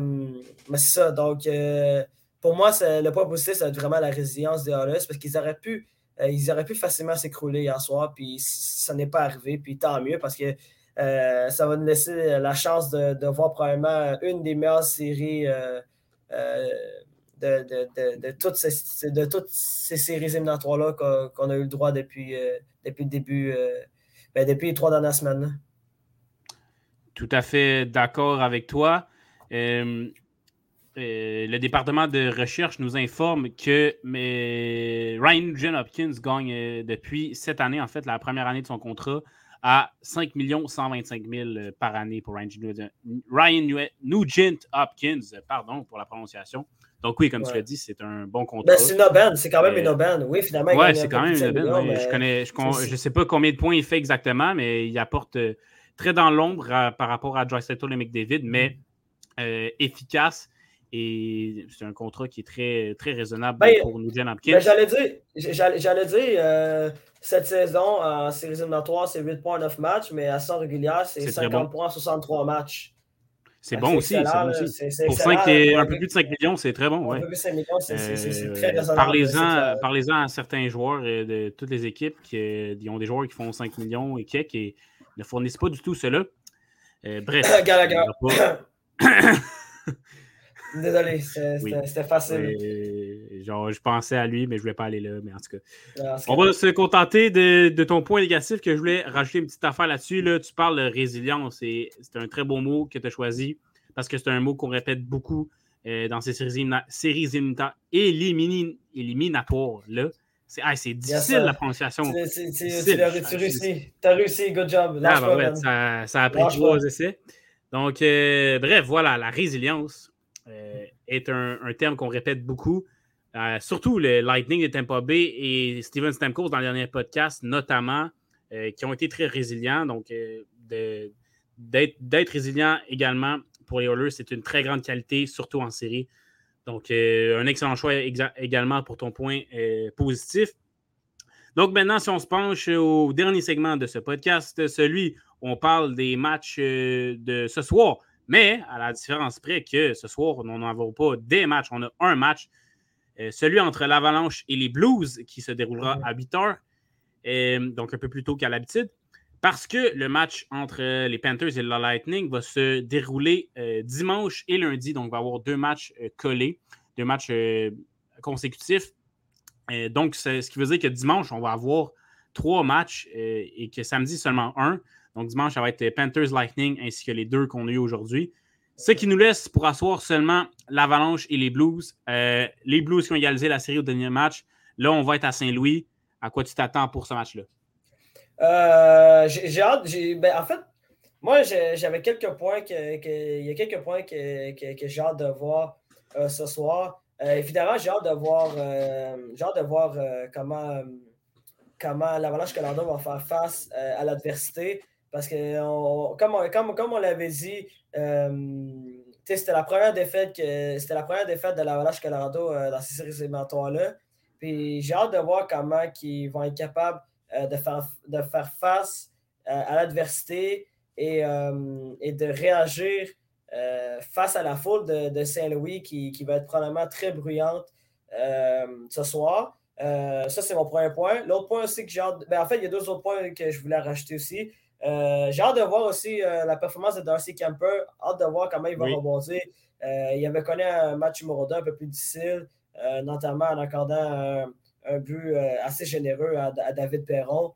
mais c'est ça. Donc, euh, pour moi, le point positif, c'est vraiment la résilience des Hollis parce qu'ils auraient pu. ils auraient pu facilement s'écrouler hier soir, puis ça n'est pas arrivé, puis tant mieux parce que ça va nous laisser la chance de, voir probablement une des meilleures séries de, toutes ces, de toutes ces séries éliminatoires-là qu'on a eu le droit depuis, depuis le début ben, depuis les trois dernières semaines. Tout à fait d'accord avec toi. Euh, euh, le département de recherche nous informe que Ryan Nugent Hopkins gagne euh, depuis cette année, en fait, la première année de son contrat, à 5 125 000 par année pour Ryan, Ryan Nugent Hopkins, pardon pour la prononciation. Donc oui, comme tu l'as dit, c'est un bon contrat. Ben, c'est une aubaine, c'est quand même une aubaine. Oui, finalement. Oui, c'est quand même une aubaine. Je connais, je, ne sais pas combien de points il fait exactement, mais il apporte euh, très dans l'ombre par rapport à Joyce et McDavid, mais mm. euh, efficace. Et c'est un contrat qui est très, très raisonnable ben, pour nous, Jen Hopkins. Ben, j'allais dire, j'allais, dire euh, cette saison en séries éliminatoires, c'est 8 points en 9 matchs, mais à 100 régulière, c'est 50 points en 63 matchs. C'est bon, aussi. Pour 5, un peu plus de 5 millions, c'est très bon. Un peu plus de 5 millions, c'est euh, très raisonnable. Parlez-en à certains joueurs euh, de toutes les équipes qui euh, ont des joueurs qui font 5 millions et qui ne fournissent pas du tout cela. bref. Désolé, c'était facile. Genre, je pensais à lui, mais je ne voulais pas aller là. Mais en tout cas, on va se contenter de, ton point négatif que je voulais rajouter une petite affaire là-dessus. Là, tu parles de résilience et c'est un très beau mot que tu as choisi parce que c'est un mot qu'on répète beaucoup euh, dans ces séries, séries éliminatoires. Là. C'est ah, difficile la prononciation. Tu as réussi. Tu as réussi, good job. Ah, ça, a pris trois essais. Donc, euh, bref, voilà, la résilience euh, est un, terme qu'on répète beaucoup. Euh, surtout le Lightning de Tampa Bay et Steven Stamkos dans le dernier podcast, notamment, qui ont été très résilients. Donc, d'être résilient également pour les Oilers, c'est une très grande qualité, surtout en série. Donc, euh, un excellent choix également pour ton point euh, positif. Donc, maintenant, si on se penche au dernier segment de ce podcast, celui où on parle des matchs euh, de ce soir. Mais, à la différence près que ce soir, on n'en a pas des matchs, on a un match, celui entre l'Avalanche et les Blues qui se déroulera à 8 heures, donc un peu plus tôt qu'à l'habitude parce que le match entre euh, les Panthers et le Lightning va se dérouler euh, dimanche et lundi. Donc, il va y avoir deux matchs euh, collés, deux matchs consécutifs. donc, ce qui veut dire que dimanche, on va avoir trois matchs et que samedi, seulement un. Donc, dimanche, ça va être Panthers Lightning ainsi que les deux qu'on a eu aujourd'hui. Ce qui nous laisse pour asseoir seulement l'Avalanche et les Blues. les Blues qui ont égalisé la série au dernier match. Là, on va être à Saint-Louis. À quoi tu t'attends pour ce match-là? Euh, j'ai hâte. Ben, en fait, moi, j'avais quelques points que, il y a quelques points que, j'ai hâte de voir euh, ce soir. Euh, évidemment, j'ai hâte de voir, de voir comment, comment l'Avalanche Colorado va faire face à l'adversité. Parce que, comme, on, l'avait dit, c'était la première défaite que c'était la première défaite de l'Avalanche Colorado dans ces séries éliminatoires-là. Puis j'ai hâte de voir comment ils vont être capables euh, de, faire, de face euh, à l'adversité et, euh, de réagir face à la foule de, Saint-Louis qui, va être probablement très bruyante ce soir. ça, c'est mon premier point. L'autre point aussi que j'ai hâte. Ben, en fait, il y a deux autres points que je voulais rajouter aussi. J'ai hâte de voir aussi la performance de Darcy Kemper. Hâte de voir comment il va rebondir. il avait connu un match numéro 2 un peu plus difficile, notamment en accordant un but euh, assez généreux à, David Perron.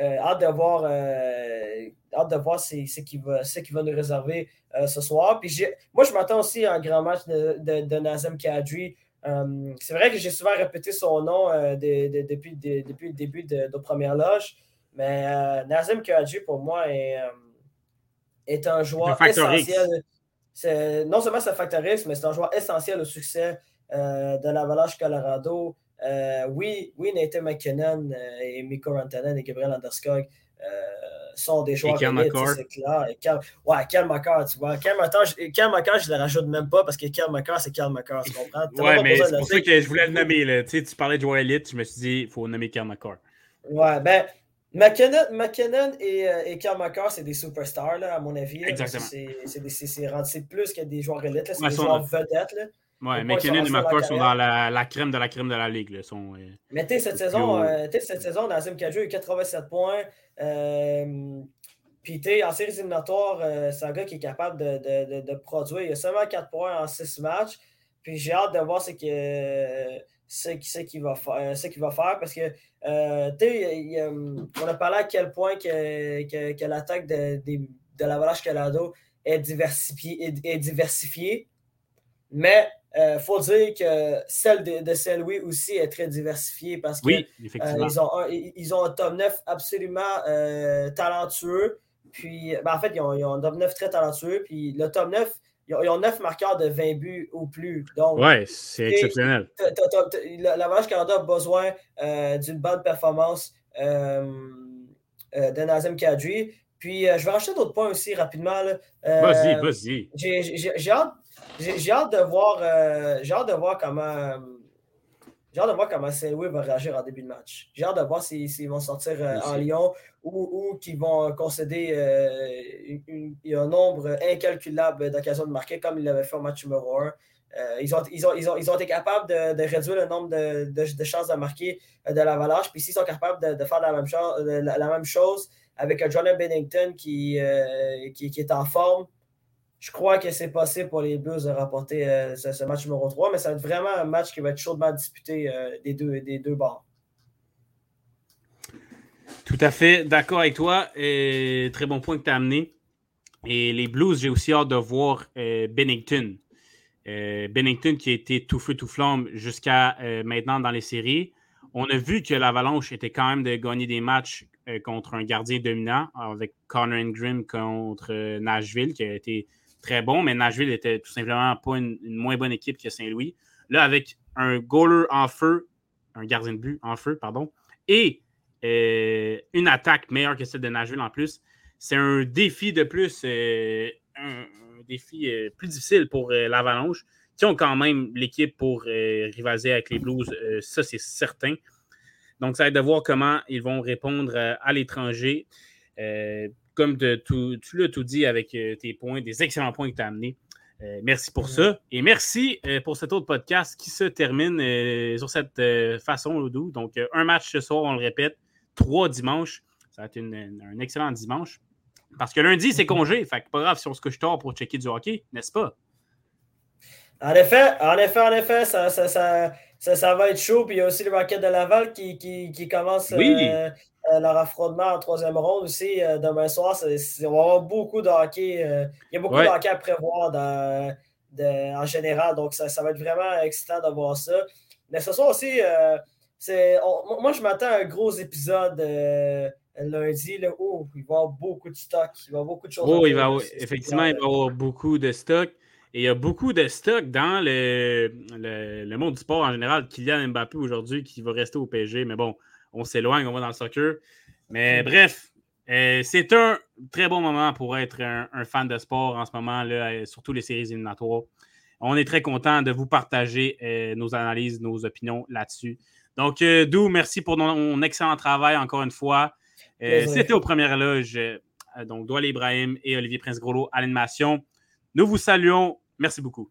Euh, hâte de voir, euh, hâte de voir ce, qu'il va, va, nous réserver ce soir. Puis moi, je m'attends aussi à un grand match de, de, Nazem Kadri. c'est vrai que j'ai souvent répété son nom depuis, depuis, le début de nos premières loges, mais Nazem Kadri, pour moi, est, est un joueur essentiel. Non seulement c'est un factoriste, mais c'est un joueur essentiel au succès de l'Avalanche Colorado. Euh, oui, oui, Nathan McKinnon euh, et Mikko Rantanen et Gabriel Anderskog euh, sont des joueurs c'est clair. Et Ouais, Cal McCarr, tu vois. Cal je, ne le rajoute même pas parce que Cal McCarr, c'est Cal McCarr, tu comprends? ouais, mais c'est pour ça que je voulais le nommer. Là. Tu, parlais de joueur élite, je me suis dit, il faut nommer Cal McCarr. Ouais, ben, McKinnon, McKinnon et, et Cal McCarr, c'est des superstars, là, à mon avis. Exactement. C'est plus que des joueurs élites, c'est des joueurs vedettes. Là. Ouais, McKinnon et McCoy sont dans la, la, crème de la crème de la ligue. Là, sont, euh, Mais tu cette saison, euh, cette saison, Nazem Kadri a eu 87 points. Euh, puis tu en séries éliminatoires, euh, c'est un gars qui est capable de, de, de, produire. Il a seulement 4 points en 6 matchs. Puis j'ai hâte de voir ce qu'il ce, va, faire, ce va faire parce que euh, on a parlé à quel point que, que, que l'attaque de, de, de l'Avalanche Calado est diversifiée, est, est diversifiée. Mais il euh, faut dire que celle de, Saint-Louis aussi est très diversifiée parce qu'ils euh, ont, un, ils ont un top 9 absolument euh, talentueux. Puis, ben, en fait, ils ont, un top 9 très talentueux. Puis le top 9, ils ont, 9 marqueurs de 20 buts ou plus. Donc, ouais, c'est exceptionnel. La Vache Canada a besoin d'une bonne performance de Nazem Kadri. Puis, je vais rajouter d'autres points aussi rapidement. vas-y, vas-y. J'ai hâte hâte de voir, euh, j'ai hâte de voir comment. J'ai hâte de voir comment Saint-Louis va réagir en début de match. J'ai hâte de voir s'ils vont sortir euh, en Lyon ou, ou qu'ils vont concéder euh, un nombre incalculable d'occasions de marquer comme ils l'avaient fait au match numéro 1. ils, ont, ils, ont, ils, ont, ils, ont, été capables de, de réduire le nombre de, de, chances de marquer de l'avalanche. Puis s'ils sont capables de, faire la même, chose, la, même chose avec Jordan Bennington qui, qui, qui, est en forme, je crois que c'est possible pour les Blues de remporter euh, ce, match numéro 3, mais ça va être vraiment un match qui va être chaudement disputé euh, des, deux, des deux bords. Tout à fait d'accord avec toi. Très bon point que tu as amené. Et les Blues, j'ai aussi hâte de voir euh, Bennington. Bennington qui a été tout feu, tout flamme jusqu'à maintenant dans les séries. On a vu que l'Avalanche était quand même de gagner des matchs contre un gardien dominant, avec Connor Ingram contre Nashville, qui a été très bon, mais Nashville était tout simplement pas une, moins bonne équipe que Saint-Louis. Là, avec un goaler en feu, un gardien de but en feu, pardon, et euh, une attaque meilleure que celle de Nashville en plus, c'est un défi de plus, un, défi plus difficile pour l'Avalanche qui ont quand même l'équipe pour euh, rivaliser avec les Blues, euh, ça c'est certain. Donc, ça va être de voir comment ils vont répondre euh, à l'étranger. Comme de, tu l'as tout dit avec tes points, des excellents points que tu as amenés. merci pour ça. Et merci pour cet autre podcast qui se termine sur cette façon, Loudou. Donc, un match ce soir, on le répète, trois dimanches. Ça va être un excellent dimanche. Parce que lundi, c'est congé. Fait que pas grave si on se couche tard pour checker du hockey, n'est-ce pas? En effet, en effet, en effet, ça, ça, ça, ça, va être chaud. Puis il y a aussi le Rocket de Laval qui, qui, qui commence euh, euh, leur affrontement en troisième ronde aussi euh, demain soir. on va avoir beaucoup de hockey. il y a beaucoup de hockey à prévoir dans, en général. Donc ça, ça, va être vraiment excitant de voir ça. Mais ce soir aussi, c'est, moi je m'attends à un gros épisode lundi là, où il va y avoir beaucoup de stock. Il va y avoir beaucoup de choses. Oh, il va, effectivement, il va y avoir beaucoup de stock. Et il y a beaucoup de stock dans le, le, monde du sport en général. Kylian Mbappé aujourd'hui qui va rester au PSG. Mais bon, on s'éloigne, on va dans le soccer. Mais bref, euh, c'est un très bon moment pour être un, fan de sport en ce moment, là, euh, surtout les séries éliminatoires. On est très content de vous partager euh, nos analyses, nos opinions là-dessus. Donc, Dou, merci pour ton excellent travail encore une fois. C'était aux premières loges. donc, Doual Ibrahim et Olivier Prince-Groslo à l'animation. Nous vous saluons Merci beaucoup.